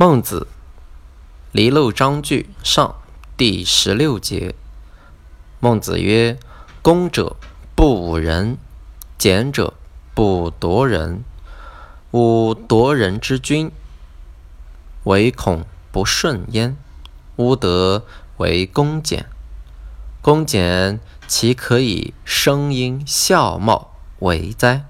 孟子，离娄章句上第十六节。孟子曰：“攻者不侮人，俭者不夺人。吾夺人之君，唯恐不顺焉。吾德为公俭，公俭其可以声音笑貌为哉？”